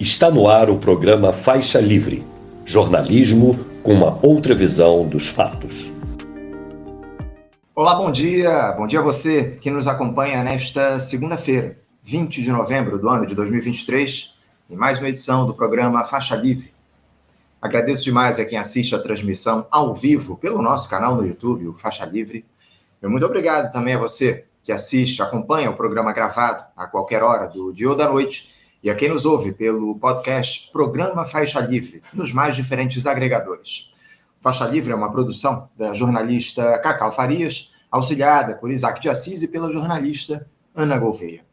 Está no ar o programa Faixa Livre jornalismo com uma outra visão dos fatos. Olá, bom dia. Bom dia a você que nos acompanha nesta segunda-feira, 20 de novembro do ano de 2023, em mais uma edição do programa Faixa Livre. Agradeço demais a quem assiste a transmissão ao vivo pelo nosso canal no YouTube, o Faixa Livre. E muito obrigado também a você que assiste, acompanha o programa gravado a qualquer hora do dia ou da noite e a quem nos ouve pelo podcast Programa Faixa Livre, nos mais diferentes agregadores. Faixa Livre é uma produção da jornalista Cacau Farias, auxiliada por Isaac de Assis e pela jornalista Ana Gouveia.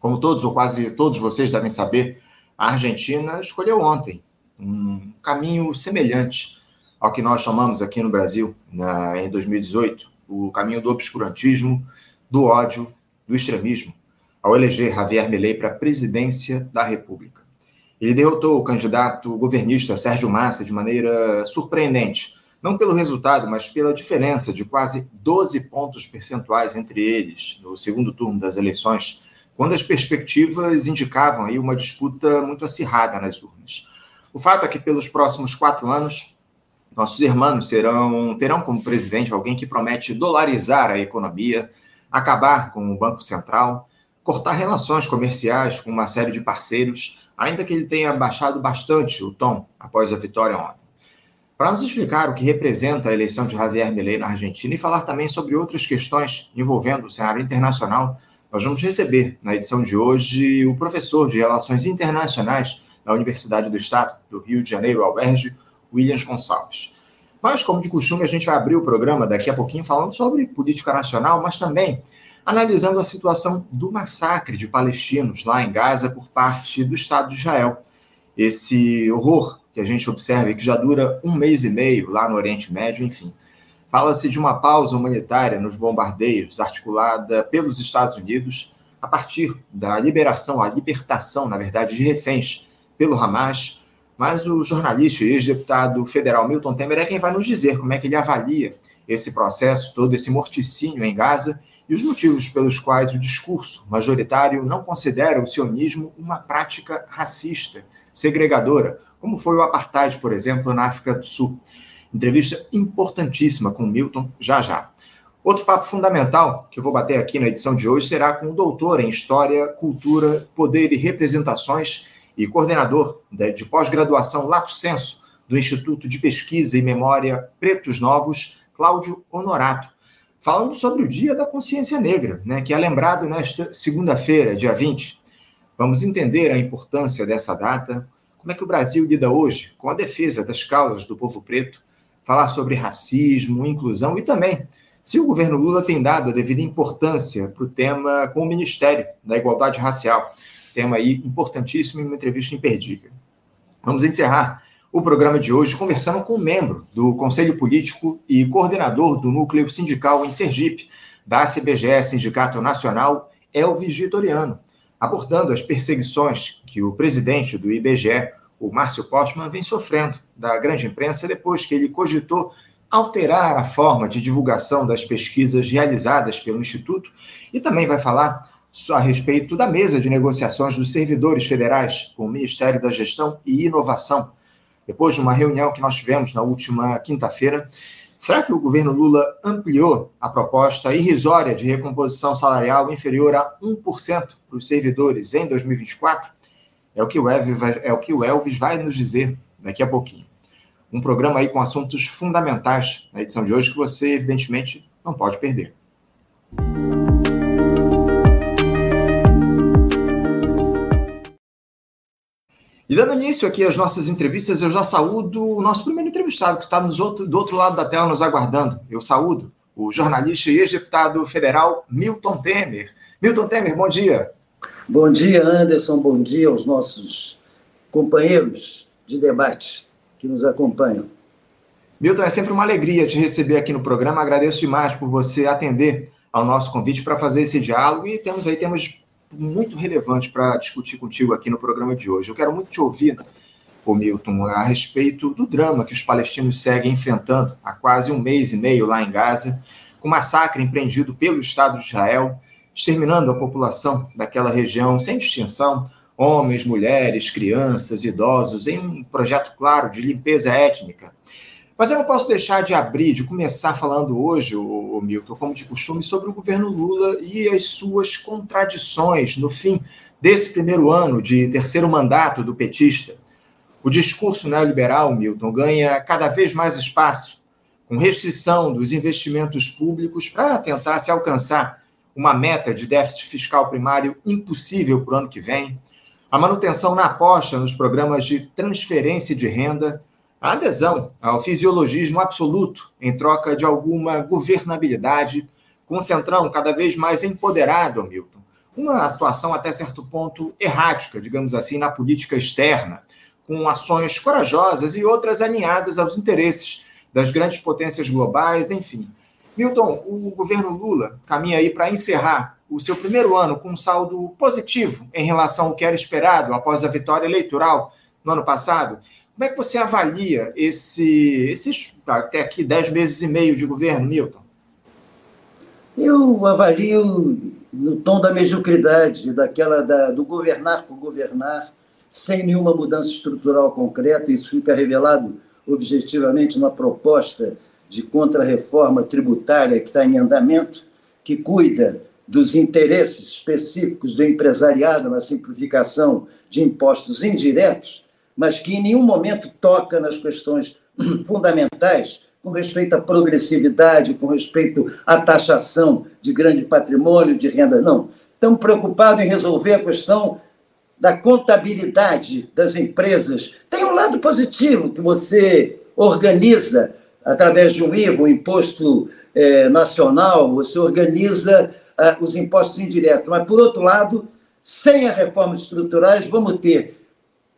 Como todos ou quase todos vocês devem saber, a Argentina escolheu ontem um caminho semelhante ao que nós chamamos aqui no Brasil, na, em 2018, o caminho do obscurantismo, do ódio, do extremismo ao eleger Javier Milei para a presidência da República. Ele derrotou o candidato governista Sérgio Massa de maneira surpreendente, não pelo resultado, mas pela diferença de quase 12 pontos percentuais entre eles no segundo turno das eleições, quando as perspectivas indicavam aí uma disputa muito acirrada nas urnas. O fato é que pelos próximos quatro anos, nossos irmãos serão, terão como presidente alguém que promete dolarizar a economia, acabar com o Banco Central, cortar relações comerciais com uma série de parceiros, ainda que ele tenha baixado bastante o tom após a vitória ontem. Para nos explicar o que representa a eleição de Javier Milei na Argentina e falar também sobre outras questões envolvendo o cenário internacional, nós vamos receber na edição de hoje o professor de Relações Internacionais da Universidade do Estado do Rio de Janeiro, Alberge, Williams Gonçalves. Mas, como de costume, a gente vai abrir o programa daqui a pouquinho falando sobre política nacional, mas também analisando a situação do massacre de palestinos lá em Gaza por parte do Estado de Israel. Esse horror que a gente observa e que já dura um mês e meio lá no Oriente Médio, enfim. Fala-se de uma pausa humanitária nos bombardeios articulada pelos Estados Unidos a partir da liberação, a libertação, na verdade, de reféns pelo Hamas. Mas o jornalista e ex-deputado federal Milton Temer é quem vai nos dizer como é que ele avalia esse processo, todo esse morticínio em Gaza e os motivos pelos quais o discurso majoritário não considera o sionismo uma prática racista, segregadora, como foi o apartheid, por exemplo, na África do Sul. Entrevista importantíssima com Milton já já. Outro papo fundamental que eu vou bater aqui na edição de hoje será com o doutor em História, Cultura, Poder e Representações e coordenador de pós-graduação Lato Senso do Instituto de Pesquisa e Memória Pretos Novos, Cláudio Honorato falando sobre o Dia da Consciência Negra, né, que é lembrado nesta segunda-feira, dia 20. Vamos entender a importância dessa data, como é que o Brasil lida hoje com a defesa das causas do povo preto, falar sobre racismo, inclusão e também se o governo Lula tem dado a devida importância para o tema com o Ministério da Igualdade Racial. Tema aí importantíssimo e uma entrevista imperdível. Vamos encerrar o programa de hoje conversando com um membro do Conselho Político e coordenador do Núcleo Sindical em Sergipe, da CBGE Sindicato Nacional, Elvis Vitoriano, abordando as perseguições que o presidente do IBGE, o Márcio Postman, vem sofrendo da grande imprensa depois que ele cogitou alterar a forma de divulgação das pesquisas realizadas pelo Instituto e também vai falar a respeito da mesa de negociações dos servidores federais com o Ministério da Gestão e Inovação, depois de uma reunião que nós tivemos na última quinta-feira, será que o governo Lula ampliou a proposta irrisória de recomposição salarial inferior a 1% para os servidores em 2024? É o, que o Elvis vai, é o que o Elvis vai nos dizer daqui a pouquinho. Um programa aí com assuntos fundamentais na edição de hoje que você, evidentemente, não pode perder. E dando início aqui às nossas entrevistas, eu já saúdo o nosso primeiro entrevistado, que está nos outro, do outro lado da tela nos aguardando. Eu saúdo o jornalista e ex-deputado federal Milton Temer. Milton Temer, bom dia. Bom dia, Anderson. Bom dia aos nossos companheiros de debate que nos acompanham. Milton, é sempre uma alegria te receber aqui no programa. Agradeço demais por você atender ao nosso convite para fazer esse diálogo e temos aí temas muito relevante para discutir contigo aqui no programa de hoje. Eu quero muito te ouvir, ô Milton, a respeito do drama que os palestinos seguem enfrentando há quase um mês e meio lá em Gaza, com massacre empreendido pelo Estado de Israel, exterminando a população daquela região sem distinção, homens, mulheres, crianças, idosos, em um projeto claro de limpeza étnica. Mas eu não posso deixar de abrir, de começar falando hoje, o, Milton, como de costume, sobre o governo Lula e as suas contradições no fim desse primeiro ano de terceiro mandato do petista. O discurso neoliberal, Milton, ganha cada vez mais espaço, com restrição dos investimentos públicos para tentar se alcançar uma meta de déficit fiscal primário impossível para o ano que vem, a manutenção na aposta nos programas de transferência de renda, a adesão ao fisiologismo absoluto em troca de alguma governabilidade, com o Centrão cada vez mais empoderado, Milton. Uma situação até certo ponto errática, digamos assim, na política externa, com ações corajosas e outras alinhadas aos interesses das grandes potências globais, enfim. Milton, o governo Lula caminha aí para encerrar o seu primeiro ano com um saldo positivo em relação ao que era esperado após a vitória eleitoral no ano passado. Como é que você avalia esse, esses até aqui dez meses e meio de governo, Milton? Eu avalio no tom da mediocridade, daquela da, do governar por governar, sem nenhuma mudança estrutural concreta. Isso fica revelado objetivamente na proposta de contra-reforma tributária que está em andamento, que cuida dos interesses específicos do empresariado na simplificação de impostos indiretos, mas que em nenhum momento toca nas questões fundamentais com respeito à progressividade, com respeito à taxação de grande patrimônio, de renda. Não. Estão preocupados em resolver a questão da contabilidade das empresas. Tem um lado positivo que você organiza através de um IVA, um imposto eh, nacional, você organiza uh, os impostos indiretos. Mas, por outro lado, sem as reformas estruturais, vamos ter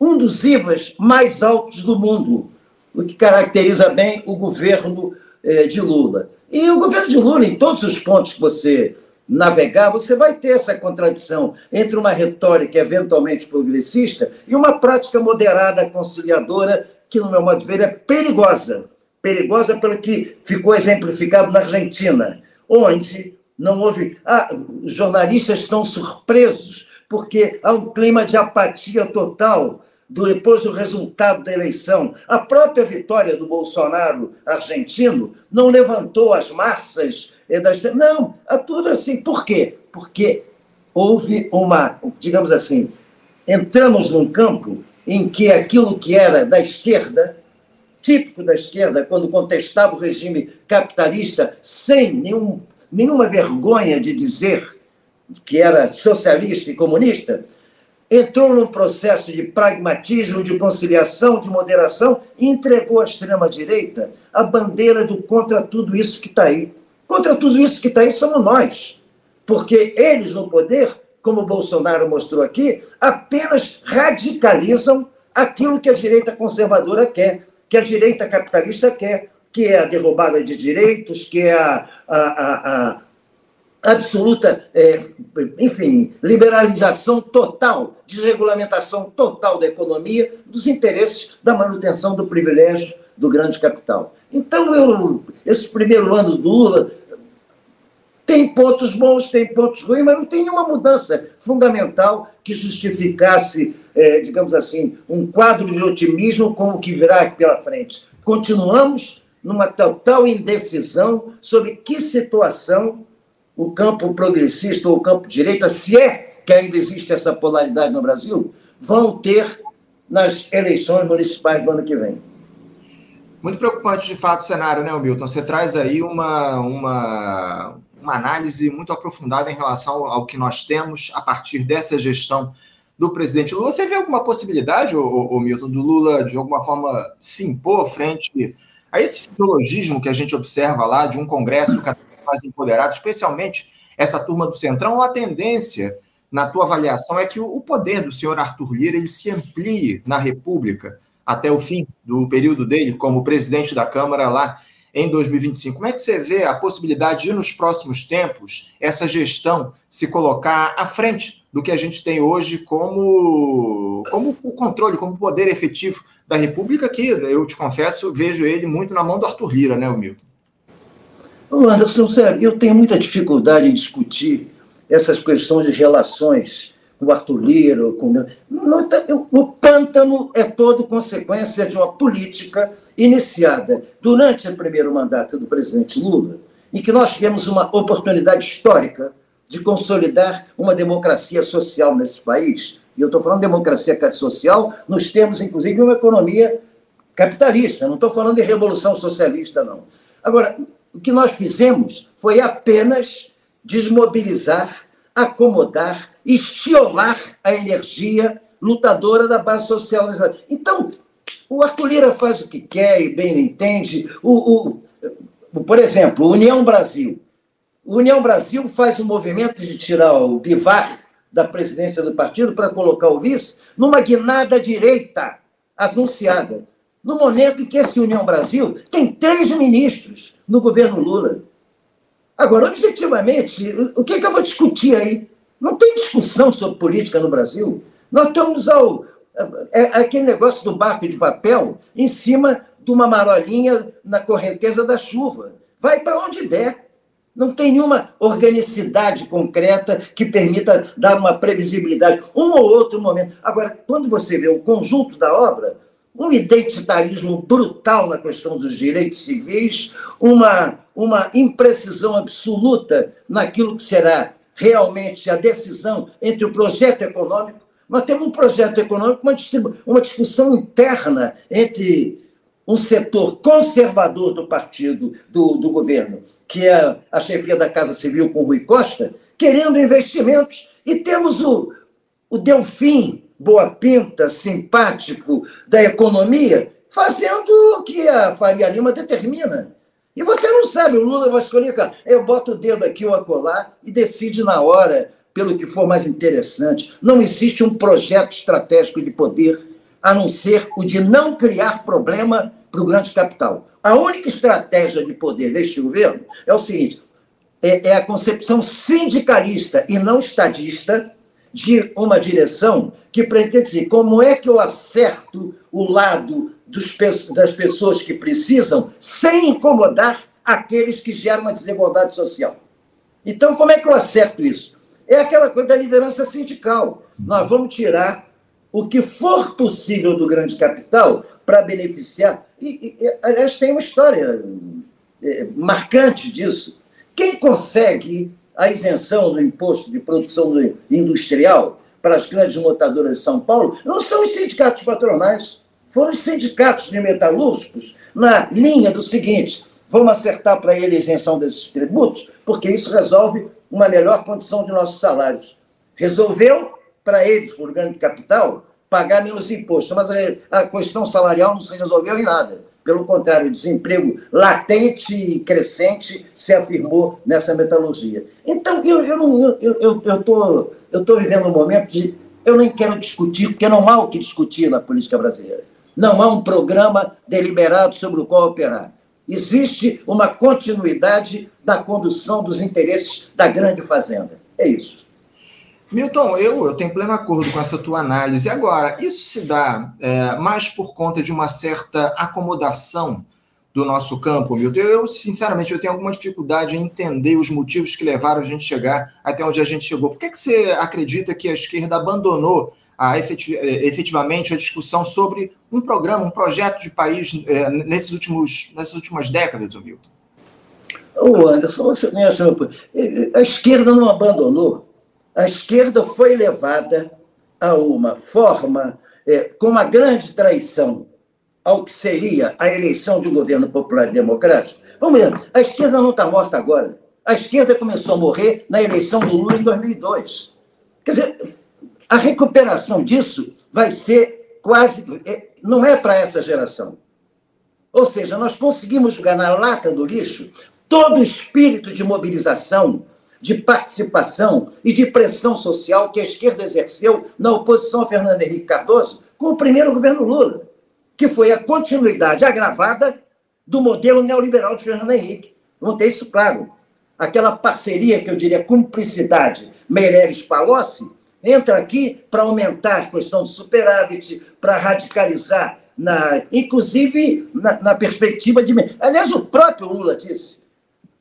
um dos IVAs mais altos do mundo, o que caracteriza bem o governo eh, de Lula. E o governo de Lula, em todos os pontos que você navegar, você vai ter essa contradição entre uma retórica eventualmente progressista e uma prática moderada, conciliadora, que, no meu modo de ver, é perigosa. Perigosa pelo que ficou exemplificado na Argentina, onde não houve. Ah, os jornalistas estão surpresos, porque há um clima de apatia total depois do resultado da eleição. A própria vitória do Bolsonaro argentino não levantou as massas das. Não, é tudo assim. Por quê? Porque houve uma, digamos assim, entramos num campo em que aquilo que era da esquerda, típico da esquerda, quando contestava o regime capitalista, sem nenhum nenhuma vergonha de dizer que era socialista e comunista, entrou num processo de pragmatismo, de conciliação, de moderação e entregou à extrema-direita a bandeira do contra tudo isso que está aí. Contra tudo isso que está aí somos nós. Porque eles no poder, como Bolsonaro mostrou aqui, apenas radicalizam aquilo que a direita conservadora quer, que a direita capitalista quer que é a derrubada de direitos, que é a, a, a absoluta, é, enfim, liberalização total, desregulamentação total da economia, dos interesses da manutenção do privilégio do grande capital. Então, eu, esse primeiro ano do Lula tem pontos bons, tem pontos ruins, mas não tem nenhuma mudança fundamental que justificasse, é, digamos assim, um quadro de otimismo com o que virá pela frente. Continuamos numa total indecisão sobre que situação o campo progressista ou o campo direita, se é que ainda existe essa polaridade no Brasil, vão ter nas eleições municipais do ano que vem. Muito preocupante, de fato, o cenário, né, Milton? Você traz aí uma, uma, uma análise muito aprofundada em relação ao que nós temos a partir dessa gestão do presidente Lula. Você vê alguma possibilidade, o Milton, do Lula, de alguma forma, se impor frente a esse fisiologismo que a gente observa lá de um Congresso cada mais empoderado, especialmente essa turma do Centrão, a tendência, na tua avaliação, é que o poder do senhor Arthur Lira ele se amplie na República até o fim do período dele como presidente da Câmara lá em 2025. Como é que você vê a possibilidade de, nos próximos tempos, essa gestão se colocar à frente do que a gente tem hoje como, como o controle, como poder efetivo da República, que eu te confesso, vejo ele muito na mão do Arthur Lira, né, Milton? Anderson, sério, eu tenho muita dificuldade em discutir essas questões de relações com o Arthur Lira. Com... Tá, o pântano é todo consequência de uma política iniciada durante o primeiro mandato do presidente Lula, em que nós tivemos uma oportunidade histórica de consolidar uma democracia social nesse país. E eu estou falando de democracia social nos termos, inclusive, de uma economia capitalista. Não estou falando de revolução socialista, não. Agora, o que nós fizemos foi apenas desmobilizar, acomodar, estiolar a energia lutadora da base social. Então, o Arthur Lira faz o que quer e bem entende. O, o, por exemplo, União Brasil. O União Brasil faz um movimento de tirar o Bivar da presidência do partido para colocar o vice numa guinada direita anunciada. No momento em que esse União Brasil tem três ministros no governo Lula. Agora, objetivamente, o que, é que eu vou discutir aí? Não tem discussão sobre política no Brasil. Nós estamos ao. É, é aquele negócio do barco de papel em cima de uma marolinha na correnteza da chuva. Vai para onde der. Não tem nenhuma organicidade concreta que permita dar uma previsibilidade, um ou outro momento. Agora, quando você vê o conjunto da obra, um identitarismo brutal na questão dos direitos civis, uma, uma imprecisão absoluta naquilo que será realmente a decisão entre o projeto econômico. Nós temos um projeto econômico, uma, uma discussão interna entre um setor conservador do partido, do, do governo, que é a chefia da Casa Civil com Rui Costa, querendo investimentos, e temos o, o Delfim, boa pinta, simpático da economia, fazendo o que a Faria Lima determina. E você não sabe, o Lula vai escolher, eu boto o dedo aqui ou acolá e decide na hora pelo que for mais interessante. Não existe um projeto estratégico de poder a não ser o de não criar problema para o grande capital. A única estratégia de poder deste governo é o seguinte: é, é a concepção sindicalista e não estadista de uma direção que pretende dizer como é que eu acerto o lado dos, das pessoas que precisam sem incomodar aqueles que geram uma desigualdade social. Então, como é que eu acerto isso? É aquela coisa da liderança sindical. Nós vamos tirar o que for possível do grande capital para beneficiar. E, e, aliás, tem uma história é, marcante disso. Quem consegue a isenção do imposto de produção industrial para as grandes montadoras de São Paulo não são os sindicatos patronais, foram os sindicatos de metalúrgicos na linha do seguinte: vamos acertar para ele a isenção desses tributos, porque isso resolve uma melhor condição de nossos salários. Resolveu para eles, por grande capital, pagar menos imposto, mas a questão salarial não se resolveu em nada. Pelo contrário, o desemprego latente e crescente se afirmou nessa metalurgia. Então, eu estou eu, eu, eu, tô, eu tô vivendo um momento de. Eu nem quero discutir, porque não há o que discutir na política brasileira. Não há um programa deliberado sobre o qual operar. Existe uma continuidade da condução dos interesses da grande fazenda. É isso. Milton, eu, eu tenho pleno acordo com essa tua análise. Agora, isso se dá é, mais por conta de uma certa acomodação do nosso campo, Milton? Eu, sinceramente, eu tenho alguma dificuldade em entender os motivos que levaram a gente chegar até onde a gente chegou. Por que, que você acredita que a esquerda abandonou a efetivamente a discussão sobre um programa, um projeto de país é, nesses últimos, nessas últimas décadas, Milton? Ô, Anderson, você conhece a esquerda não abandonou a esquerda foi levada a uma forma, é, com uma grande traição ao que seria a eleição de um governo popular e democrático. Vamos ver, a esquerda não está morta agora. A esquerda começou a morrer na eleição do Lula em 2002. Quer dizer, a recuperação disso vai ser quase. É, não é para essa geração. Ou seja, nós conseguimos jogar na lata do lixo todo o espírito de mobilização de participação e de pressão social que a esquerda exerceu na oposição a Fernando Henrique Cardoso com o primeiro governo Lula, que foi a continuidade agravada do modelo neoliberal de Fernando Henrique. Vamos ter isso claro. Aquela parceria que eu diria cumplicidade Meireles-Palocci entra aqui para aumentar a questão do superávit, para radicalizar, na, inclusive na, na perspectiva de. Aliás, o próprio Lula disse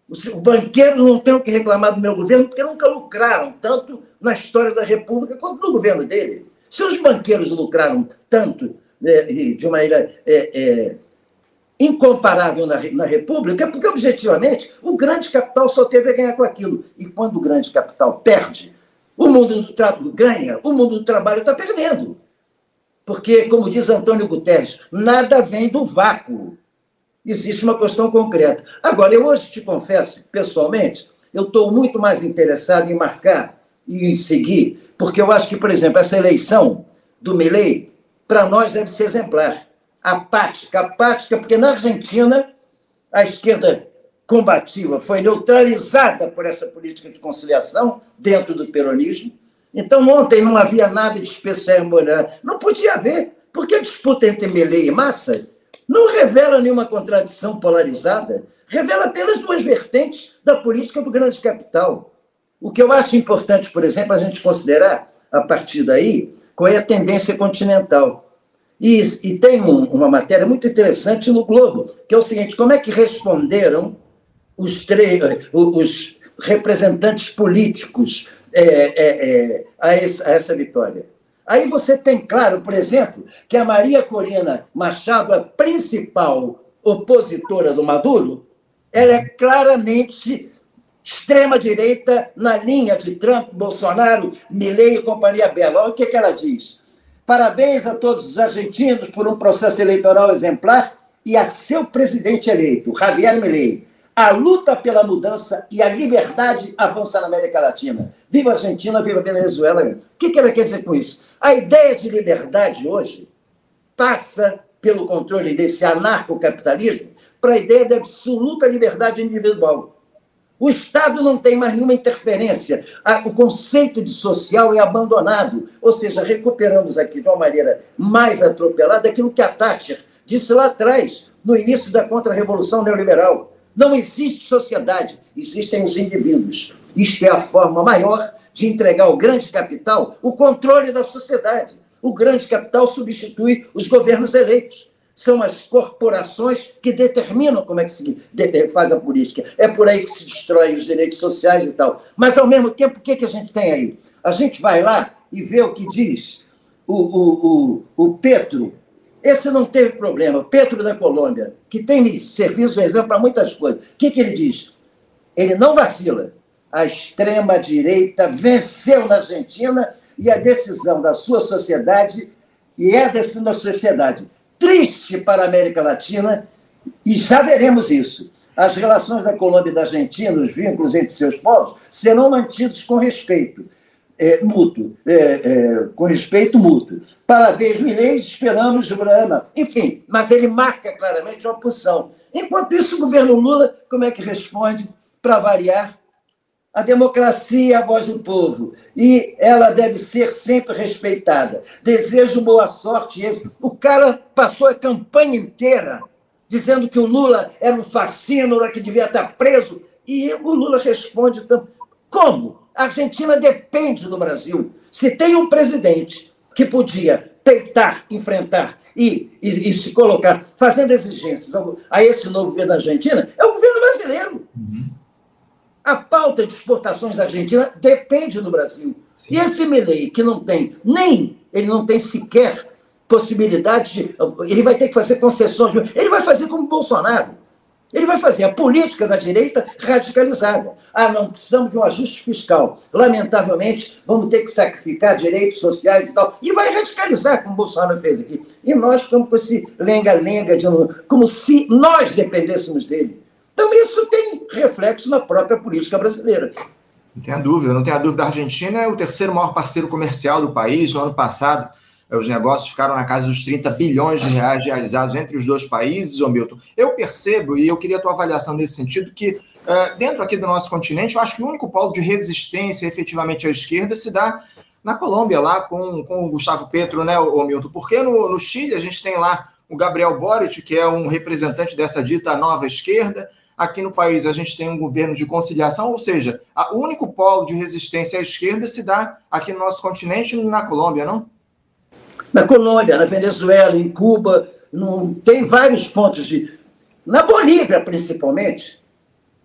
Os banqueiros não têm o que reclamar do meu governo porque nunca lucraram tanto na história da República quanto no governo dele. Se os banqueiros lucraram tanto, né, de maneira é, é, incomparável na, na República, é porque, objetivamente, o grande capital só teve a ganhar com aquilo. E quando o grande capital perde, o mundo do trabalho ganha, o mundo do trabalho está perdendo. Porque, como diz Antônio Guterres, nada vem do vácuo. Existe uma questão concreta. Agora, eu hoje te confesso, pessoalmente, eu estou muito mais interessado em marcar e em seguir, porque eu acho que, por exemplo, essa eleição do Milley, para nós deve ser exemplar. Apática, apática, porque na Argentina a esquerda combativa foi neutralizada por essa política de conciliação dentro do peronismo. Então, ontem não havia nada de especial em. Não podia haver, porque a disputa entre Milley e Massa não revela nenhuma contradição polarizada, revela apenas duas vertentes da política do grande capital. O que eu acho importante, por exemplo, a gente considerar, a partir daí, qual é a tendência continental. E, e tem um, uma matéria muito interessante no Globo, que é o seguinte: como é que responderam os, os representantes políticos é, é, é, a, a essa vitória? Aí você tem claro, por exemplo, que a Maria Corina Machado, a principal opositora do Maduro, ela é claramente extrema-direita na linha de Trump, Bolsonaro, Milley e companhia bela. Olha o que, que ela diz. Parabéns a todos os argentinos por um processo eleitoral exemplar e a seu presidente eleito, Javier Milei. A luta pela mudança e a liberdade avança na América Latina. Viva a Argentina, viva a Venezuela. O que, ela quer dizer com isso? A ideia de liberdade hoje passa pelo controle desse anarcocapitalismo para a ideia da absoluta liberdade individual. O Estado não tem mais nenhuma interferência. O conceito de social é abandonado. Ou seja, recuperamos aqui de uma maneira mais atropelada aquilo que a Thatcher disse lá atrás, no início da contra-revolução neoliberal. Não existe sociedade, existem os indivíduos. Isto é a forma maior de entregar ao grande capital o controle da sociedade. O grande capital substitui os governos eleitos são as corporações que determinam como é que se faz a política. É por aí que se destrói os direitos sociais e tal. Mas, ao mesmo tempo, o que, que a gente tem aí? A gente vai lá e vê o que diz o, o, o, o Petro. Esse não teve problema. Petro da Colômbia, que tem me servido de exemplo para muitas coisas. O que, que ele diz? Ele não vacila. A extrema-direita venceu na Argentina e a decisão da sua sociedade, e é a decisão da sociedade, triste para a América Latina, e já veremos isso. As relações da Colômbia e da Argentina, os vínculos entre seus povos, serão mantidos com respeito é, mútuo, é, é, com respeito mútuo. Parabéns, Milei, esperamos Brana. Enfim, mas ele marca claramente uma posição. Enquanto isso, o governo Lula, como é que responde? Para variar, a democracia é a voz do povo e ela deve ser sempre respeitada. Desejo boa sorte. O cara passou a campanha inteira dizendo que o Lula era um fascínora que devia estar preso. E o Lula responde: como? A Argentina depende do Brasil. Se tem um presidente que podia peitar, enfrentar e, e, e se colocar fazendo exigências a esse novo governo da Argentina, é o governo brasileiro. Uhum. A pauta de exportações da Argentina depende do Brasil. Sim. E esse Milley, que não tem nem, ele não tem sequer possibilidade de. Ele vai ter que fazer concessões. Ele vai fazer como Bolsonaro. Ele vai fazer a política da direita radicalizada. Ah, não precisamos de um ajuste fiscal. Lamentavelmente, vamos ter que sacrificar direitos sociais e tal. E vai radicalizar, como o Bolsonaro fez aqui. E nós ficamos com esse lenga-lenga, de, como se nós dependêssemos dele. Então, isso tem reflexo na própria política brasileira. Não tenha dúvida, não tenha dúvida. A Argentina é o terceiro maior parceiro comercial do país. No ano passado, os negócios ficaram na casa dos 30 bilhões de reais realizados entre os dois países, ô Milton. Eu percebo, e eu queria a tua avaliação nesse sentido, que uh, dentro aqui do nosso continente, eu acho que o único polo de resistência efetivamente à esquerda se dá na Colômbia, lá com, com o Gustavo Petro, né, ô Milton? Porque no, no Chile a gente tem lá o Gabriel Boric, que é um representante dessa dita nova esquerda. Aqui no país a gente tem um governo de conciliação, ou seja, o único polo de resistência à esquerda se dá aqui no nosso continente na Colômbia, não? Na Colômbia, na Venezuela, em Cuba, não, tem vários pontos de. Na Bolívia, principalmente,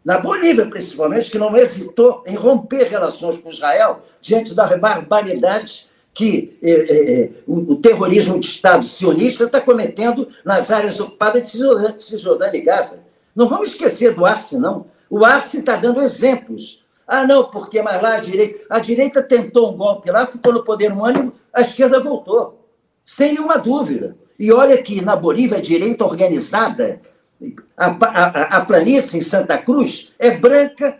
Na Bolívia, principalmente, que não hesitou em romper relações com Israel diante das barbaridades que eh, eh, eh, o, o, terrorismo de Estado sionista está cometendo nas áreas ocupadas de Cisjordânia e Gaza. Não vamos esquecer do Arce, não. O Arce está dando exemplos. Ah, não, porque mas lá a direita, a direita tentou um golpe lá, ficou no poder um ano, a esquerda voltou, sem nenhuma dúvida. E olha que na Bolívia a direita organizada, a, a, a planície em Santa Cruz é branca,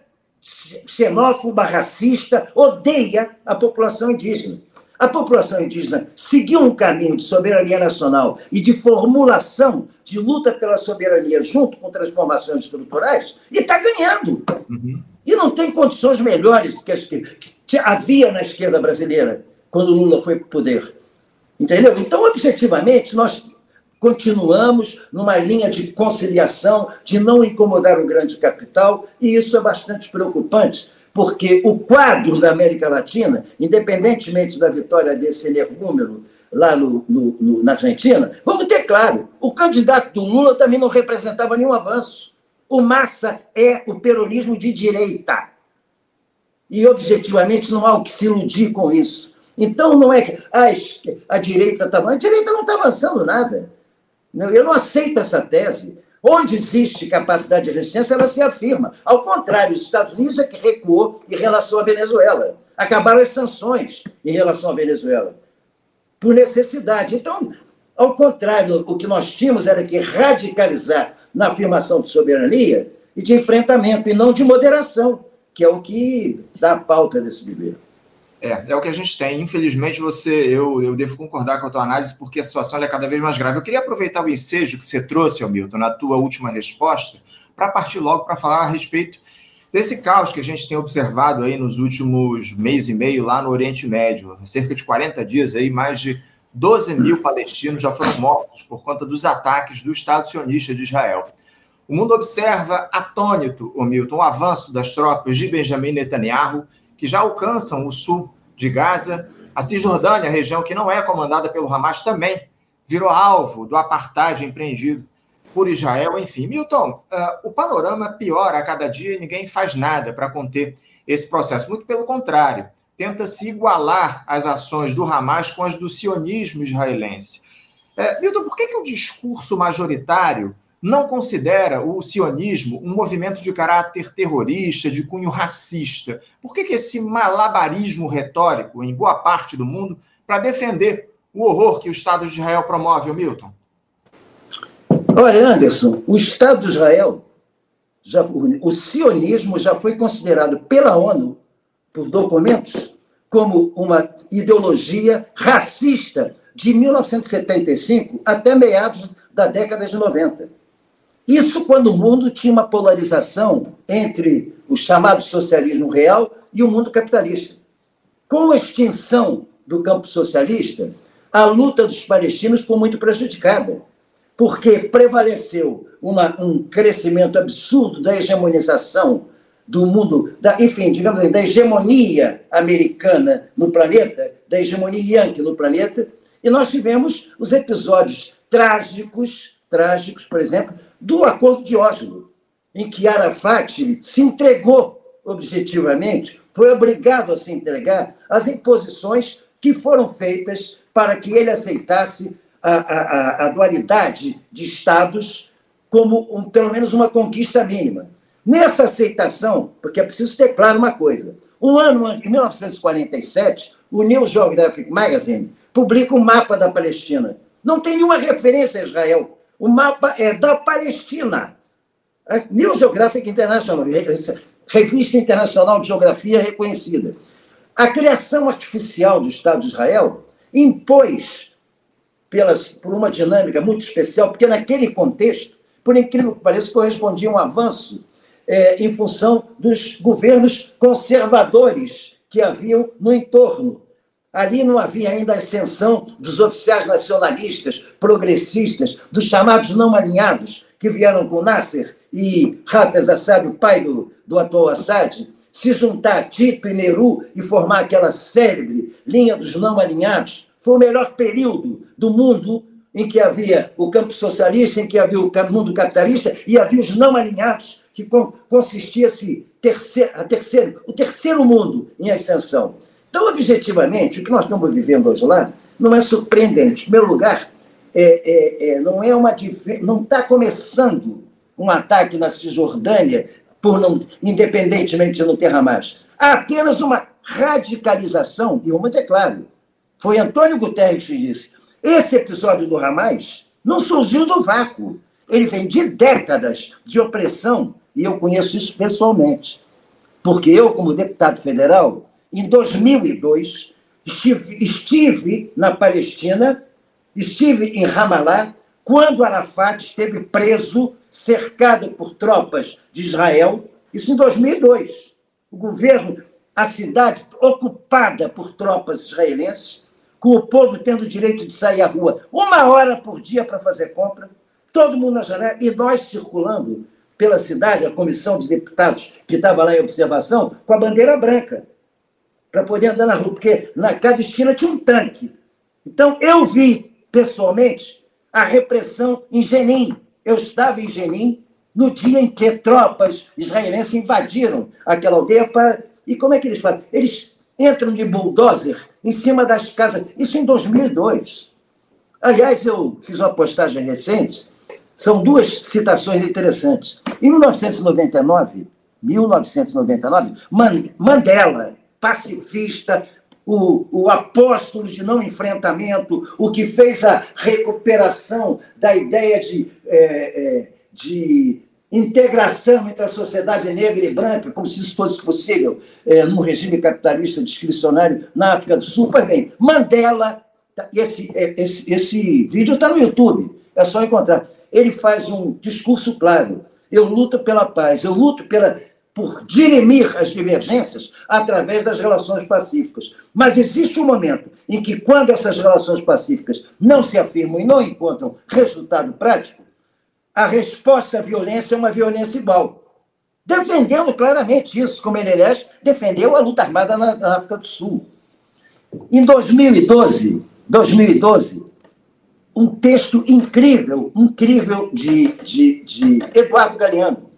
xenófoba, racista, odeia a população indígena. A população indígena seguiu um caminho de soberania nacional e de formulação de luta pela soberania junto com transformações estruturais e está ganhando. Uhum. E não tem condições melhores que as que, que havia na esquerda brasileira quando Lula foi para o poder. Entendeu? Então, objetivamente, nós continuamos numa linha de conciliação, de não incomodar o grande capital, e isso é bastante preocupante, porque o quadro da América Latina, independentemente da vitória desse energúmeno lá no, no, no, na Argentina, vamos ter claro, o candidato do Lula também não representava nenhum avanço. O Massa é o peronismo de direita. E, objetivamente, não há o que se iludir com isso. Então, não é que a, a direita está... A direita não está avançando nada. Eu não aceito essa tese. Onde existe capacidade de resistência, ela se afirma. Ao contrário, os Estados Unidos é que recuou em relação à Venezuela. Acabaram as sanções em relação à Venezuela, por necessidade. Então, ao contrário, o que nós tínhamos era que radicalizar na afirmação de soberania e de enfrentamento, e não de moderação, que é o que dá a pauta desse governo. É, é o que a gente tem. Infelizmente, você, eu, eu devo concordar com a tua análise, porque a situação é cada vez mais grave. Eu queria aproveitar o ensejo que você trouxe, Milton, na tua última resposta, para partir logo para falar a respeito desse caos que a gente tem observado aí nos últimos mês e meio lá no Oriente Médio. Cerca de 40 dias aí, mais de 12 mil palestinos já foram mortos por conta dos ataques do Estado sionista de Israel. O mundo observa atônito, Milton, o avanço das tropas de Benjamin Netanyahu que já alcançam o sul de Gaza. A Cisjordânia, região que não é comandada pelo Hamas, também virou alvo do apartheid empreendido por Israel. Enfim, Milton, uh, o panorama piora a cada dia e ninguém faz nada para conter esse processo. Muito pelo contrário, tenta se igualar as ações do Hamas com as do sionismo israelense. Uh, Milton, por que, que o discurso majoritário não considera o sionismo um movimento de caráter terrorista, de cunho racista? Por que, que esse malabarismo retórico em boa parte do mundo para defender o horror que o Estado de Israel promove, Milton? Olha, Anderson, o Estado de Israel, já, o sionismo já foi considerado pela ONU, por documentos, como uma ideologia racista de 1975 até meados da década de 90. Isso quando o mundo tinha uma polarização entre o chamado socialismo real e o mundo capitalista. Com a extinção do campo socialista, a luta dos palestinos foi muito prejudicada, porque prevaleceu uma, um crescimento absurdo da hegemonização do mundo, da, enfim, digamos assim, da hegemonia americana no planeta, da hegemonia yankee no planeta, e nós tivemos os episódios trágicos, trágicos, por exemplo, do Acordo de Oslo, em que Arafat se entregou objetivamente, foi obrigado a se entregar às imposições que foram feitas para que ele aceitasse a, a, a dualidade de Estados como um, pelo menos uma conquista mínima. Nessa aceitação, porque é preciso ter claro uma coisa: um ano em 1947, o New Geographic Magazine publica um mapa da Palestina. Não tem nenhuma referência a Israel. O mapa é da Palestina. É New Geographic International, revista internacional de geografia reconhecida. A criação artificial do Estado de Israel impôs, pelas, por uma dinâmica muito especial, porque naquele contexto, por incrível que pareça, correspondia a um avanço é, em função dos governos conservadores que haviam no entorno Ali não havia ainda a ascensão dos oficiais nacionalistas, progressistas, dos chamados não alinhados, que vieram com Nasser e Hafez Assad, o pai do, do atual Assad, se juntar a Tito e Nehru e formar aquela célebre linha dos não alinhados. Foi o melhor período do mundo em que havia o campo socialista, em que havia o mundo capitalista e havia os não alinhados que consistia-se terceiro, terceiro, o terceiro mundo em ascensão. Então, objetivamente, o que nós estamos vivendo hoje lá não é surpreendente. Em primeiro lugar, é, é, é, não é uma não está começando um ataque na Cisjordânia por não, independentemente de não ter Hamas. Há apenas uma radicalização, e vamos é claro, foi Antônio Guterres que disse, esse episódio do Hamas não surgiu do vácuo, ele vem de décadas de opressão, e eu conheço isso pessoalmente, porque eu, como deputado federal, em 2002, estive, estive na Palestina, estive em Ramallah, quando Arafat esteve preso, cercado por tropas de Israel, isso em 2002. O governo, a cidade ocupada por tropas israelenses, com o povo tendo o direito de sair à rua uma hora por dia para fazer compra, todo mundo na janela, e nós circulando pela cidade, a comissão de deputados que estava lá em observação, com a bandeira branca para poder andar na rua, porque na cada esquina tinha um tanque. Então, eu vi, pessoalmente, a repressão em Jenin. Eu estava em Jenin no dia em que tropas israelenses invadiram aquela aldeia para... E como é que eles fazem? Eles entram de bulldozer em cima das casas. Isso em 2002. Aliás, eu fiz uma postagem recente, são duas citações interessantes. Em 1999, 1999, Mandela pacifista, o, o apóstolo de não enfrentamento, o que fez a recuperação da ideia de, é, é, de integração entre a sociedade negra e branca, como se isso fosse possível é, num regime capitalista discricionário na África do Sul. Pois bem, Mandela, tá, esse, é, esse, esse vídeo está no YouTube, é só encontrar. Ele faz um discurso claro. Eu luto pela paz, eu luto pela por dirimir as divergências através das relações pacíficas. Mas existe um momento em que, quando essas relações pacíficas não se afirmam e não encontram resultado prático, a resposta à violência é uma violência igual. Defendendo claramente isso, como ele, defendeu a luta armada na, na África do Sul. Em 2012, 2012, um texto incrível, incrível de, de, de Eduardo Galeano,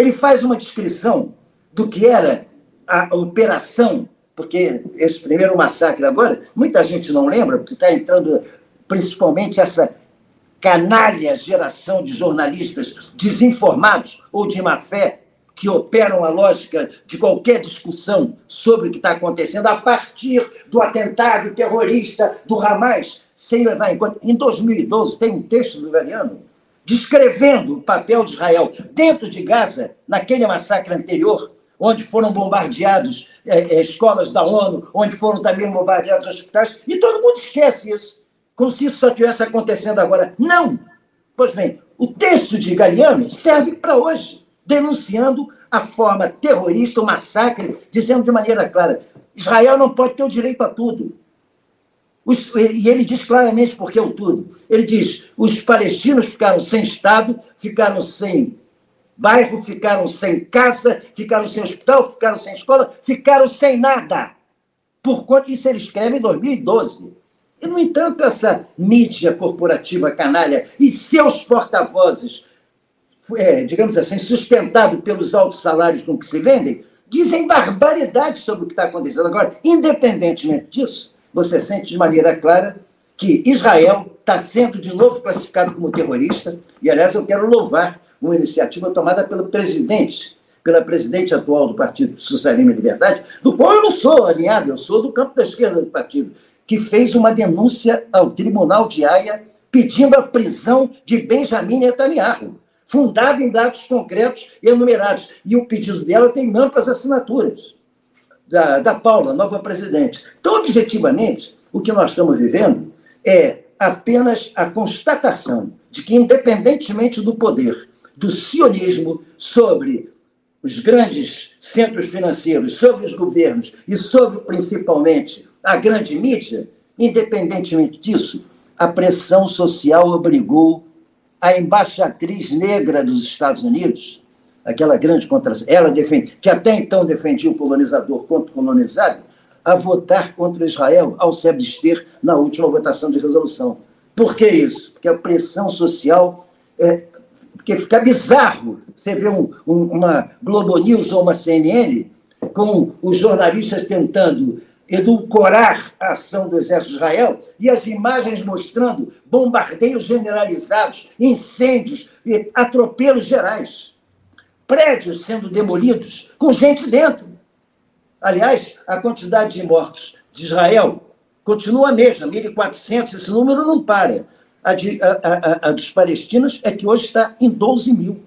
ele faz uma descrição do que era a operação, porque esse primeiro massacre agora, muita gente não lembra, porque está entrando principalmente essa canalha geração de jornalistas desinformados ou de má fé, que operam a lógica de qualquer discussão sobre o que está acontecendo a partir do atentado terrorista do Hamas, sem levar em conta. Em 2012, tem um texto do Galeano descrevendo o papel de Israel dentro de Gaza, naquele massacre anterior, onde foram bombardeados é, é, escolas da ONU, onde foram também bombardeados hospitais, e todo mundo esquece isso, como se isso só estivesse acontecendo agora. Não! Pois bem, o texto de Galeano serve para hoje, denunciando a forma terrorista, o massacre, dizendo de maneira clara: Israel não pode ter o direito a tudo. Os, e ele diz claramente porque é o tudo. Ele diz: os palestinos ficaram sem Estado, ficaram sem bairro, ficaram sem casa, ficaram sem hospital, ficaram sem escola, ficaram sem nada. Por conta, isso ele escreve em 2012. E, no entanto, essa mídia corporativa canalha e seus porta-vozes, é, digamos assim, sustentado pelos altos salários com que se vendem, dizem barbaridades sobre o que está acontecendo. Agora, independentemente disso, você sente de maneira clara que Israel está sendo de novo classificado como terrorista, e aliás eu quero louvar uma iniciativa tomada pelo presidente, pela presidente atual do Partido Socialismo e Liberdade, do qual eu não sou alinhado, eu sou do campo da esquerda do partido, que fez uma denúncia ao Tribunal de Haia pedindo a prisão de Benjamin Netanyahu, fundada em dados concretos e enumerados. E o pedido dela tem amplas assinaturas da, da Paula, nova presidente. Então, objetivamente, o que nós estamos vivendo é apenas a constatação de que, independentemente do poder do sionismo sobre os grandes centros financeiros, sobre os governos e sobre, principalmente, a grande mídia, independentemente disso, a pressão social obrigou a embaixatriz negra dos Estados Unidos aquela grande contra ela defende, que até então defendia o colonizador contra o colonizado, a votar contra Israel ao se abster na última votação de resolução. Por que isso? Porque a pressão social é, porque fica bizarro você ver um, um, uma Globo News ou uma CNN com os jornalistas tentando edulcorar a ação do exército de Israel e as imagens mostrando bombardeios generalizados, incêndios e atropelos gerais. Prédios sendo demolidos com gente dentro. Aliás, a quantidade de mortos de Israel continua a mesma, 1.400, esse número não para. A, de, a, a, a, dos palestinos é que hoje está em 12 mil.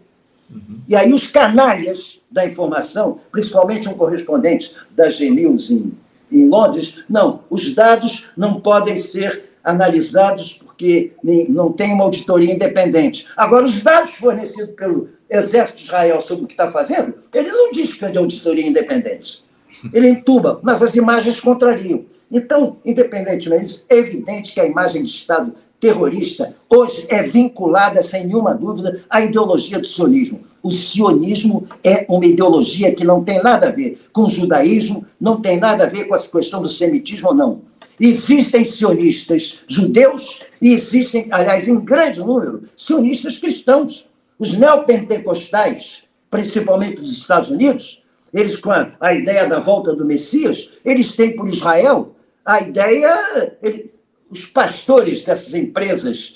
Uhum. E aí os canalhas da informação, principalmente um correspondente da G-News em em Londres. Não, os dados não podem ser analisados porque não tem uma auditoria independente. Agora, os dados fornecidos pelo Exército de Israel sobre o que está fazendo, ele não diz que é de auditoria independente. Ele entuba, mas as imagens contrariam. Então, independentemente é evidente que a imagem de Estado terrorista hoje é vinculada, sem nenhuma dúvida, à ideologia do sionismo. O sionismo é uma ideologia que não tem nada a ver com o judaísmo, não tem nada a ver com essa questão do semitismo, não. Existem sionistas judeus e existem, aliás, em grande número, sionistas cristãos. Os neopentecostais, principalmente dos Estados Unidos, eles com a, a ideia da volta do Messias, eles têm por Israel a ideia, ele, os pastores dessas empresas,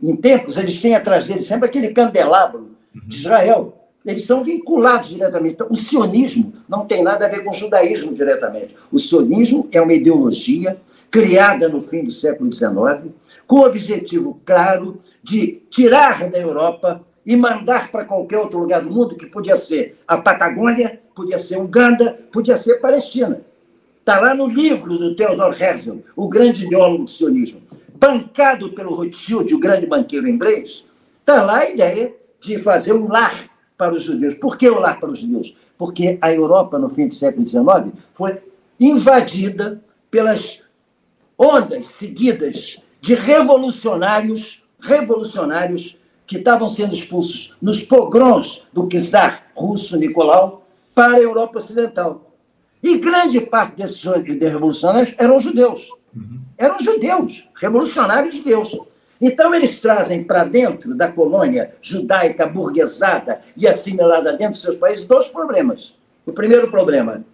em tempos, eles têm atrás deles sempre aquele candelabro de Israel. Eles são vinculados diretamente. Então, o sionismo não tem nada a ver com o judaísmo diretamente. O sionismo é uma ideologia criada no fim do século XIX, com o objetivo claro de tirar da Europa e mandar para qualquer outro lugar do mundo, que podia ser a Patagônia, podia ser Uganda, podia ser Palestina. Está lá no livro do Theodor Herzl, o grande ideólogo do sionismo. Bancado pelo Rothschild, o grande banqueiro inglês, está lá a ideia de fazer um lar para os judeus. Por que o lar para os judeus? Porque a Europa, no fim do século XIX, foi invadida pelas ondas seguidas de revolucionários, revolucionários que estavam sendo expulsos nos pogroms do czar russo Nicolau para a Europa Ocidental. E grande parte desses revolucionários eram judeus. Uhum. Eram judeus, revolucionários judeus. Então, eles trazem para dentro da colônia judaica burguesada e assimilada dentro dos seus países dois problemas. O primeiro problema,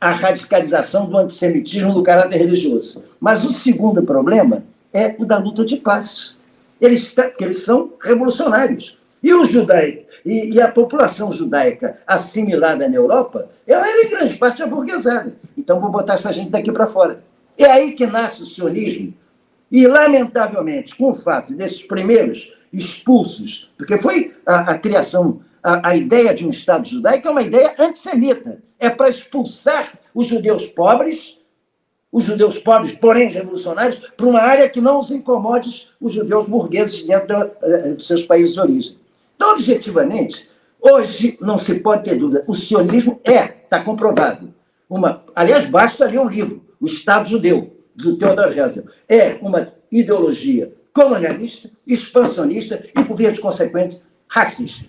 a radicalização do antissemitismo do caráter religioso. Mas o segundo problema é o da luta de classes. Eles, eles são revolucionários. E os judaicos e, e, a população judaica assimilada na Europa, ela era em grande parte aburguesada. Então, vou botar essa gente daqui para fora. É aí que nasce o sionismo. E, lamentavelmente, com o fato desses primeiros expulsos, porque foi a, a criação, a, a, ideia de um Estado judaico é uma ideia antissemita. É para expulsar os judeus pobres, os judeus pobres, porém revolucionários, para uma área que não os incomode os judeus burgueses dentro eh, dos seus países de origem. Então, objetivamente, hoje não se pode ter dúvida, o sionismo é, está comprovado. Uma, aliás, basta ler um livro, O Estado Judeu, do Theodor Herzl. É uma ideologia colonialista, expansionista e, por via de consequência, racista.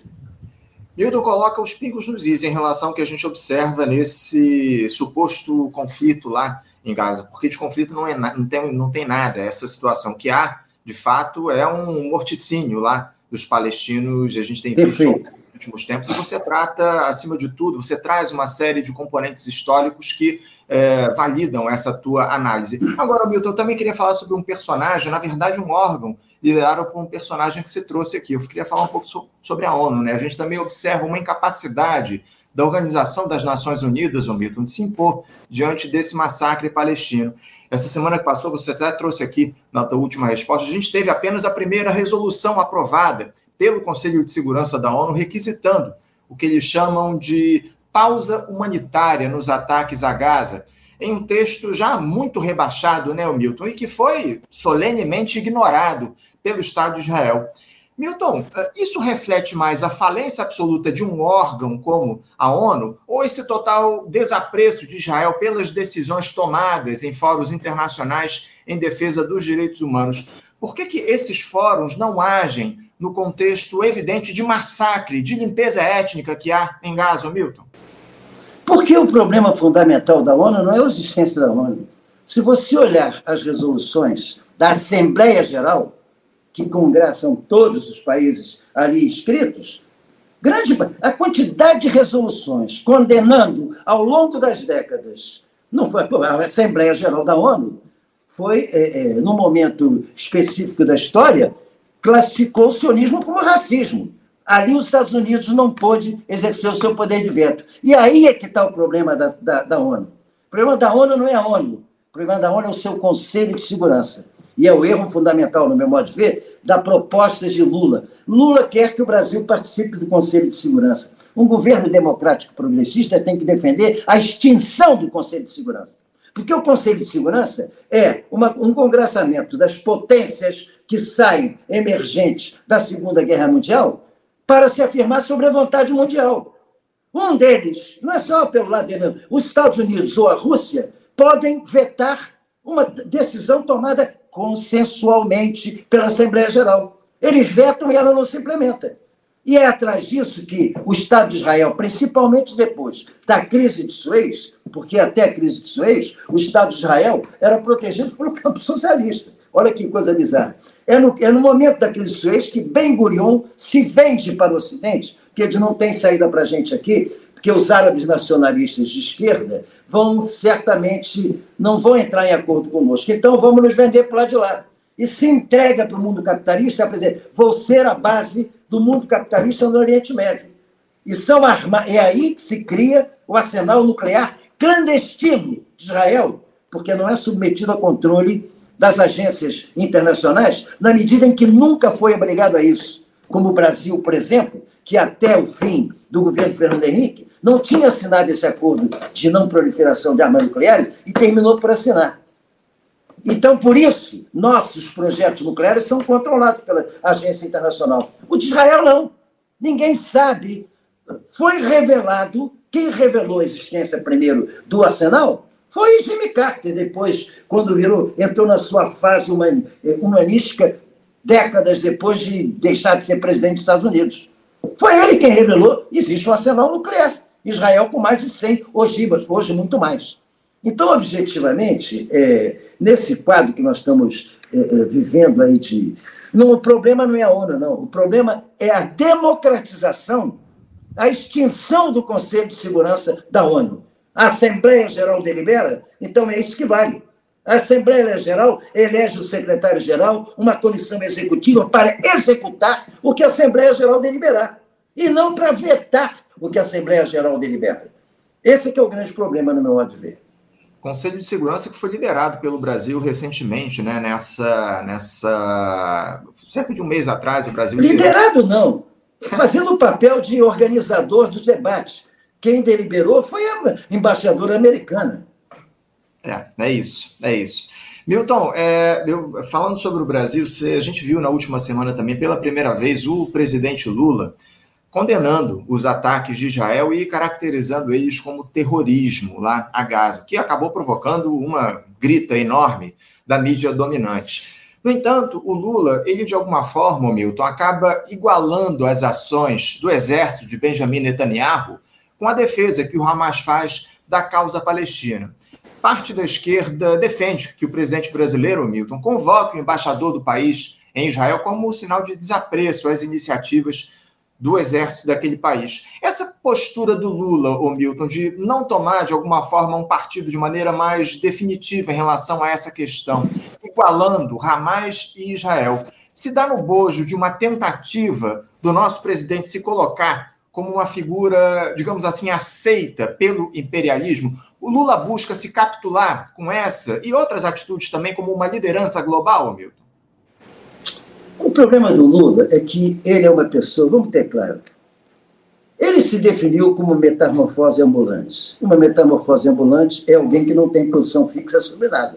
Milton coloca os pingos nos is em relação ao que a gente observa nesse suposto conflito lá em Gaza, porque de conflito não, é, não, tem, não tem nada. Essa situação que há, de fato, é um morticínio lá dos palestinos, a gente tem visto nos últimos tempos, e você trata, acima de tudo, você traz uma série de componentes históricos que é, validam essa tua análise. Agora, Milton, eu também queria falar sobre um personagem, na verdade, um órgão liderado por um personagem que você trouxe aqui. Eu queria falar um pouco sobre a ONU, né? A gente também observa uma incapacidade da Organização das Nações Unidas, o Milton, de se impor diante desse massacre palestino. Essa semana que passou, você até trouxe aqui na tua última resposta, a gente teve apenas a primeira resolução aprovada pelo Conselho de Segurança da ONU requisitando o que eles chamam de pausa humanitária nos ataques a Gaza, em um texto já muito rebaixado, né, Milton, e que foi solenemente ignorado pelo Estado de Israel. Milton, eh, isso reflete mais a falência absoluta de um órgão como a ONU ou esse total desapreço de Israel pelas decisões tomadas em fóruns internacionais em defesa dos direitos humanos? Por que, que esses fóruns não agem no contexto evidente de massacre, de limpeza étnica que há em Gaza, Milton? Porque o problema fundamental da ONU não é a existência da ONU. Se você olhar as resoluções da Assembleia Geral, que congressam todos os países ali inscritos, grande, a quantidade de resoluções condenando ao longo das décadas, não foi a Assembleia Geral da ONU, foi, é, é, no momento específico da história, classificou o sionismo como racismo. Ali os Estados Unidos não pôde exercer o seu poder de veto. E aí é que está o problema da, da, da ONU. O problema da ONU não é a ONU. O problema da ONU é o seu Conselho de Segurança. E é o erro fundamental, no meu modo de ver, da proposta de Lula. Lula quer que o Brasil participe do Conselho de Segurança. Um governo democrático progressista tem que defender a extinção do Conselho de Segurança. Porque o Conselho de Segurança é uma, um congressamento das potências que saem emergentes da Segunda Guerra Mundial para se afirmar sobre a vontade mundial. Um deles, não é só pelo lado dele, os Estados Unidos ou a Rússia podem vetar uma decisão tomada consensualmente pela Assembleia Geral. Eles vetam e ela não se implementa. E é atrás disso que o Estado de Israel, principalmente depois da crise de Suez, porque até a crise de Suez, o Estado de Israel era protegido pelo campo socialista. Olha que coisa bizarra. É no, é no momento da crise de Suez que Ben Gurion se vende para o Ocidente, que eles não têm saída para a gente aqui, porque os árabes nacionalistas de esquerda vão certamente não vão entrar em acordo conosco. Então vamos nos vender para lá de lá. E se entrega para o mundo capitalista, para dizer, vou ser a base do mundo capitalista no Oriente Médio. E são arma... é aí que se cria o arsenal nuclear clandestino de Israel, porque não é submetido a controle das agências internacionais, na medida em que nunca foi obrigado a isso. Como o Brasil, por exemplo, que até o fim do governo Fernando Henrique não tinha assinado esse acordo de não proliferação de armas nucleares e terminou por assinar. Então, por isso, nossos projetos nucleares são controlados pela agência internacional. O de Israel, não. Ninguém sabe. Foi revelado, quem revelou a existência primeiro do arsenal foi Jimmy Carter, depois, quando virou, entrou na sua fase humanística, décadas depois de deixar de ser presidente dos Estados Unidos. Foi ele quem revelou existe um arsenal nuclear. Israel com mais de 100 ogivas, hoje muito mais. Então, objetivamente, é, nesse quadro que nós estamos é, é, vivendo aí de. Não, o problema não é a ONU, não. O problema é a democratização, a extinção do Conselho de Segurança da ONU. A Assembleia Geral delibera, então é isso que vale. A Assembleia Geral elege o secretário-geral, uma comissão executiva para executar o que a Assembleia Geral deliberar, e não para vetar o que a Assembleia Geral delibera. Esse é, é o grande problema, no meu modo de ver. Conselho de Segurança que foi liderado pelo Brasil recentemente, né? Nessa, nessa cerca de um mês atrás, o Brasil liderado liderou... não, fazendo o papel de organizador dos debates. Quem deliberou foi a embaixadora americana. É, é isso, é isso. Milton, é, eu, falando sobre o Brasil, a gente viu na última semana também, pela primeira vez, o presidente Lula condenando os ataques de Israel e caracterizando eles como terrorismo lá a Gaza, que acabou provocando uma grita enorme da mídia dominante. No entanto, o Lula, ele de alguma forma, Milton, acaba igualando as ações do exército de Benjamin Netanyahu com a defesa que o Hamas faz da causa palestina. Parte da esquerda defende que o presidente brasileiro, Milton, convoque o embaixador do país em Israel como um sinal de desapreço às iniciativas do exército daquele país. Essa postura do Lula, o Milton, de não tomar de alguma forma um partido de maneira mais definitiva em relação a essa questão, igualando Hamas e Israel, se dá no bojo de uma tentativa do nosso presidente se colocar como uma figura, digamos assim, aceita pelo imperialismo. O Lula busca se capitular com essa e outras atitudes também como uma liderança global, Milton? O problema do Lula é que ele é uma pessoa, vamos ter claro, ele se definiu como metamorfose ambulante. Uma metamorfose ambulante é alguém que não tem posição fixa sobre nada.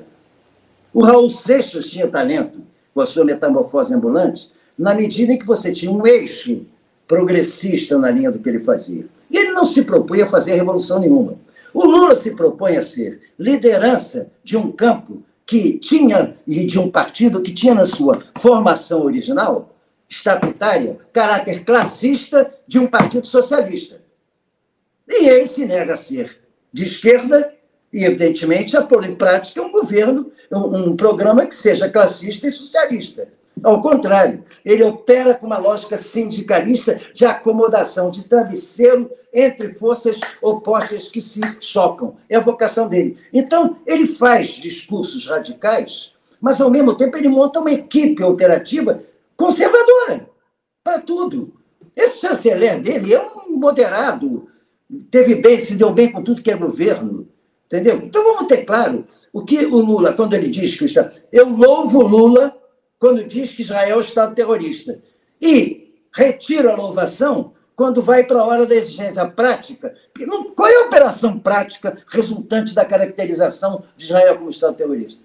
O Raul Seixas tinha talento com a sua metamorfose ambulante na medida em que você tinha um eixo progressista na linha do que ele fazia. E ele não se propunha a fazer revolução nenhuma. O Lula se propõe a ser liderança de um campo que tinha, e de um partido que tinha na sua formação original, estatutária, caráter classista de um partido socialista. E ele se nega a ser de esquerda e, evidentemente, a pôr em prática um governo, um, um programa que seja classista e socialista. Ao contrário, ele opera com uma lógica sindicalista de acomodação, de travesseiro entre forças opostas que se chocam. É a vocação dele. Então, ele faz discursos radicais, mas, ao mesmo tempo, ele monta uma equipe operativa conservadora para tudo. Esse chanceler dele é um moderado, teve bem, se deu bem com tudo que é governo. Entendeu? Então, vamos ter claro o que o Lula, quando ele diz que está. Eu louvo Lula quando diz que Israel é um Estado terrorista. E retiro a louvação quando vai para a hora da exigência prática. Qual é a operação prática resultante da caracterização de Israel como Estado terrorista?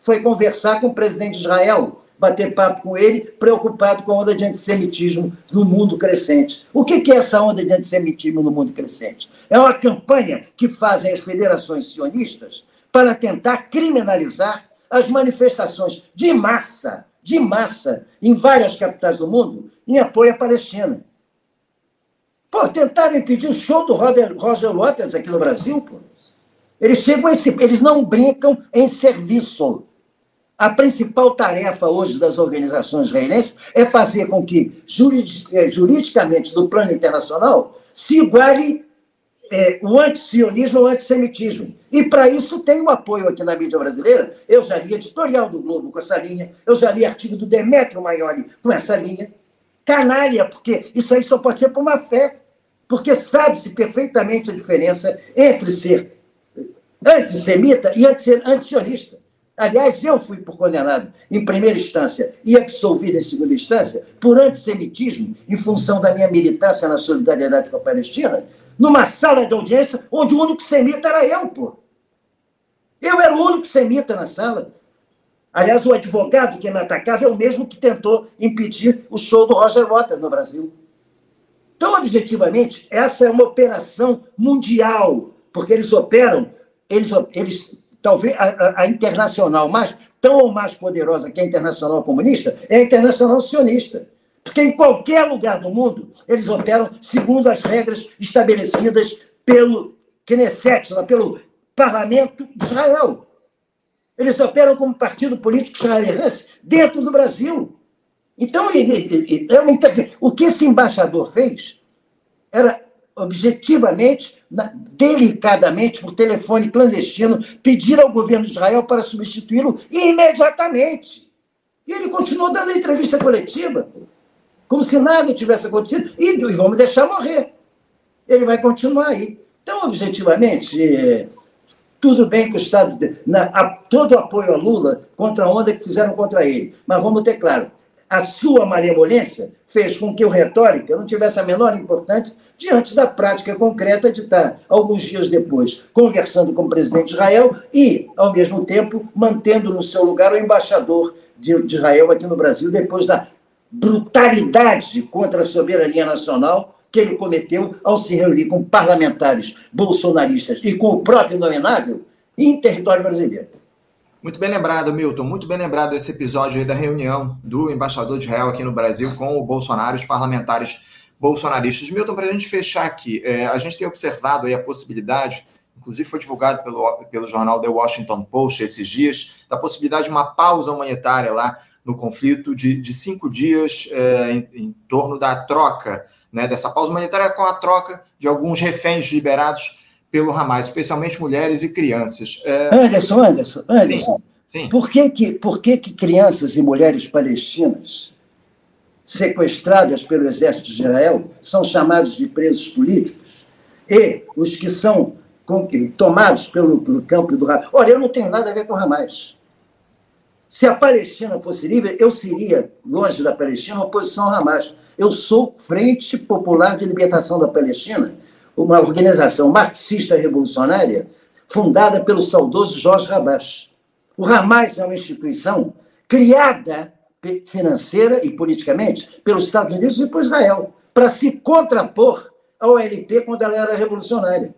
Foi conversar com o presidente de Israel, bater papo com ele, preocupado com a onda de antissemitismo no mundo crescente. O que é essa onda de antissemitismo no mundo crescente? É uma campanha que fazem as federações sionistas para tentar criminalizar as manifestações de massa de massa em várias capitais do mundo em apoio à Palestina. Pô, tentaram impedir o show do Roger, Waters aqui no Brasil, pô. Eles chegam esse, eles não brincam em serviço. A principal tarefa hoje das organizações israelenses é fazer com que, eh, juridicamente, do plano internacional, se iguale é, o antisionismo ou o antissemitismo. E para isso tem um apoio aqui na mídia brasileira. Eu já li editorial do Globo com essa linha, eu já li artigo do Demetrio Maioli com essa linha. Canalha, porque isso aí só pode ser por uma fé. Porque sabe-se perfeitamente a diferença entre ser antissemita e antisionista. Aliás, eu fui por condenado em primeira instância e absolvido em segunda instância por antissemitismo em função da minha militância na solidariedade com a Palestina, numa sala de audiência onde o único semita era eu, pô. Eu era o único semita na sala. Aliás, o advogado que me atacava é o mesmo que tentou impedir o show do Roger Waters no Brasil. Então, objetivamente, essa é uma operação mundial, porque eles operam, eles, eles talvez a, a, internacional mais, tão ou mais poderosa que a internacional comunista, é a internacional sionista. Porque em qualquer lugar do mundo, eles operam segundo as regras estabelecidas pelo Knesset, pelo Parlamento de Israel. Eles operam como partido político israelense dentro do Brasil. Então, o que esse embaixador fez era objetivamente, delicadamente, por telefone clandestino, pedir ao governo de Israel para substituí-lo imediatamente. E ele continuou dando entrevista coletiva como se nada tivesse acontecido, e, vamos deixar morrer. Ele vai continuar aí. Então, objetivamente, é, tudo bem que o Estado. Na, a, todo o apoio a Lula contra a onda que fizeram contra ele. Mas vamos ter claro: a sua malemolência fez com que o retórica não tivesse a menor importância diante da prática concreta de estar, alguns dias depois, conversando com o presidente de Israel e, ao mesmo tempo, mantendo no seu lugar o embaixador de, de Israel aqui no Brasil, depois da brutalidade contra a soberania nacional que ele cometeu ao se reunir com parlamentares bolsonaristas e com o próprio nominável em território brasileiro. Muito bem lembrado, Milton. Muito bem lembrado esse episódio aí da reunião do embaixador de Israel aqui no Brasil com o Bolsonaro, os parlamentares bolsonaristas. Milton, para a gente fechar aqui, é, a gente tem observado aí a possibilidade, inclusive foi divulgado pelo, pelo jornal The Washington Post esses dias, da possibilidade de uma pausa humanitária lá no conflito de, de cinco dias é, em, em, torno da troca, né, dessa pausa humanitária com a troca de alguns reféns liberados pelo Hamas, especialmente mulheres e crianças. É... Anderson, Anderson, Anderson. Sim, sim. Por, que, que, por que, que crianças e mulheres palestinas sequestradas pelo exército de Israel são chamados de presos políticos? E os que são tomados pelo, pelo campo do Hamas. Olha, eu não tenho nada a ver com o Hamas. Se a Palestina fosse livre, eu seria, longe da Palestina, oposição ao Hamas. Eu sou Frente Popular de Libertação da Palestina, uma organização marxista revolucionária fundada pelo saudoso Jorge Rabach. O Hamas é uma instituição criada financeira e politicamente pelos Estados Unidos e por Israel, para se contrapor ao LP quando ela era revolucionária.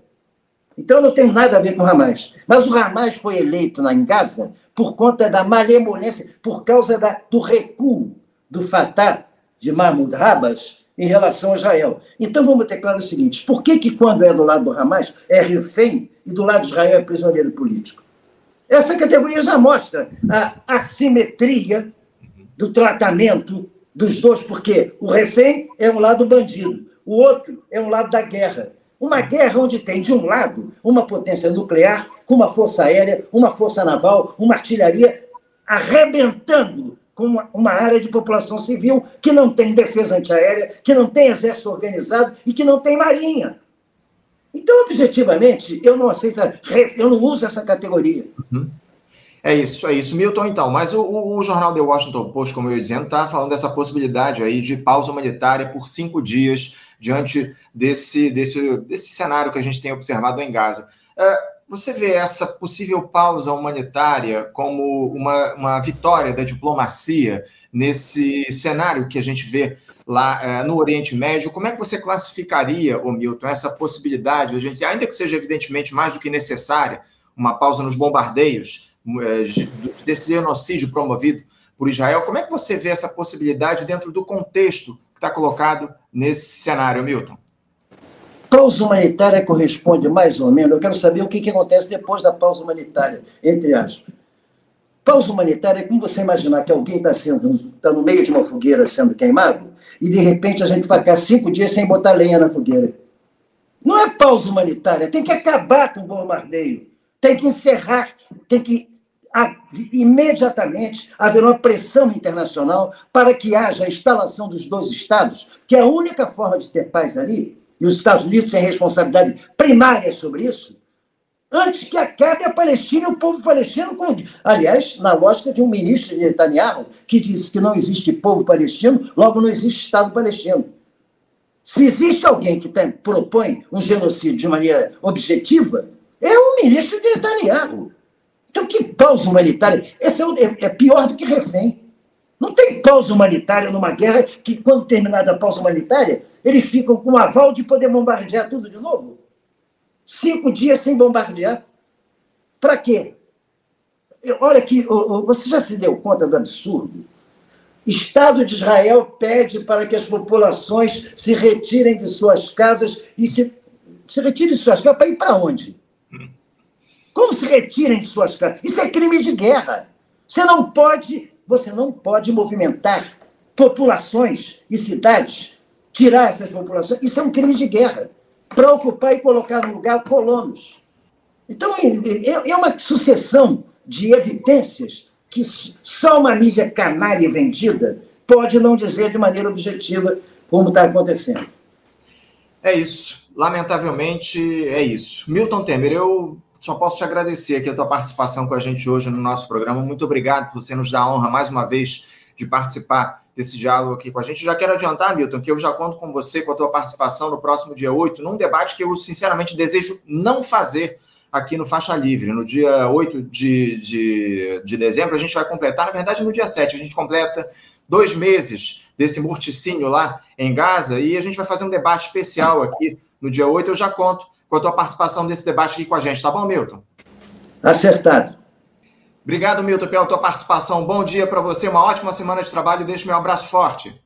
Então não tem nada a ver com o Hamas. Mas o Hamas foi eleito na, Gaza por conta da malemolência, por causa da, do recuo do Fatah de Mahmoud Abbas em relação a Israel. Então vamos ter claro o seguinte: por que, que quando é do lado do Hamas é refém e do lado de Israel é prisioneiro político? Essa categoria já mostra a assimetria do tratamento dos dois, porque o refém é um lado bandido, o outro é um lado da guerra. Uma guerra onde tem, de um lado, uma potência nuclear, com uma força aérea, uma força naval, uma artilharia arrebentando com uma, área de população civil que não tem defesa antiaérea, que não tem exército organizado e que não tem marinha. Então, objetivamente, eu não aceito, eu não uso essa categoria. Uhum. É isso, é isso. Milton, então, mas o, o, jornal The Washington Post, como eu ia dizendo, está falando dessa possibilidade aí de pausa humanitária por cinco dias diante desse, desse, desse cenário que a gente tem observado em Gaza. É, você vê essa possível pausa humanitária como uma, uma vitória da diplomacia nesse cenário que a gente vê lá é, no Oriente Médio? Como é que você classificaria, Milton, essa possibilidade, a gente, ainda que seja evidentemente mais do que necessária, uma pausa nos bombardeios, desse genocídio promovido por Israel. Como é que você vê essa possibilidade dentro do contexto que está colocado nesse cenário, Milton? Pausa humanitária corresponde mais ou menos. Eu quero saber o que, que acontece depois da pausa humanitária, entre aspas. Pausa humanitária é como você imaginar que alguém está tá no meio de uma fogueira sendo queimado e de repente a gente vai ficar cinco dias sem botar lenha na fogueira. Não é pausa humanitária, tem que acabar com o bombardeio, tem que encerrar, tem que imediatamente haverá uma pressão internacional para que haja a instalação dos dois Estados, que é a única forma de ter paz ali, e os Estados Unidos têm responsabilidade primária sobre isso, antes que acabe a Palestina e o povo palestino. Com... Aliás, na lógica de um ministro de Netanyahu, que disse que não existe povo palestino, logo não existe Estado palestino. Se existe alguém que tem, propõe um genocídio de maneira objetiva, é o ministro de Netanyahu. Então, que pausa humanitária? Esse é, é, é pior do que refém. Não tem pausa humanitária numa guerra que, quando terminada a pausa humanitária, eles ficam com o aval de poder bombardear tudo de novo? Cinco dias sem bombardear. Para quê? Olha aqui, você já se deu conta do absurdo? Estado de Israel pede para que as populações se retirem de suas casas e se, se retirem de suas casas para ir para onde? Como se retirem de suas casas? Isso é crime de guerra. Você não pode, você não pode movimentar populações e cidades, tirar essas populações. Isso é um crime de guerra. Para ocupar e colocar no lugar colonos. Então, é, uma sucessão de evidências que só uma mídia canária vendida pode não dizer de maneira objetiva como está acontecendo. É isso. Lamentavelmente, é isso. Milton Temer, eu só posso te agradecer aqui a tua participação com a gente hoje no nosso programa. Muito obrigado por você nos dar a honra mais uma vez de participar desse diálogo aqui com a gente. Já quero adiantar, Milton, que eu já conto com você, com a tua participação no próximo dia 8, num debate que eu sinceramente desejo não fazer aqui no Faixa Livre. No dia 8 de, de, de dezembro, a gente vai completar, na verdade, no dia 7, a gente completa dois meses desse morticínio lá em Gaza e a gente vai fazer um debate especial aqui no dia 8. Eu já conto com a tua participação nesse debate aqui com a gente, tá bom, Milton? Acertado. Obrigado, Milton, pela tua participação. Bom dia para você, uma ótima semana de trabalho deixo meu abraço forte.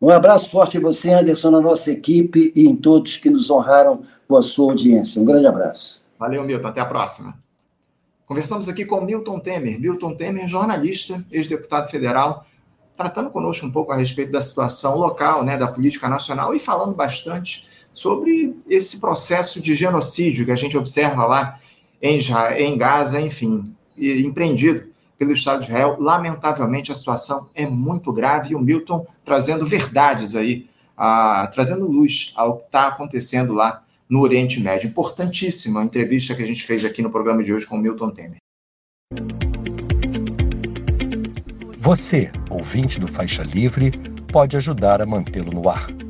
Um abraço forte em você, Anderson, na nossa equipe e em todos que nos honraram com a sua audiência. Um grande abraço. Valeu, Milton. Até a próxima. Conversamos aqui com Milton Temer. Milton Temer, jornalista, ex-deputado federal, tratando conosco um pouco a respeito da situação local, né, da política nacional e falando bastante sobre esse processo de genocídio que a gente observa lá em, em Gaza, enfim, empreendido pelo Estado de Israel. Lamentavelmente, a situação é muito grave e o Milton trazendo verdades aí, a, trazendo luz ao que está acontecendo lá no Oriente Médio. Importantíssima a entrevista que a gente fez aqui no programa de hoje com o Milton Temer. Você, ouvinte do Faixa Livre, pode ajudar a mantê-lo no ar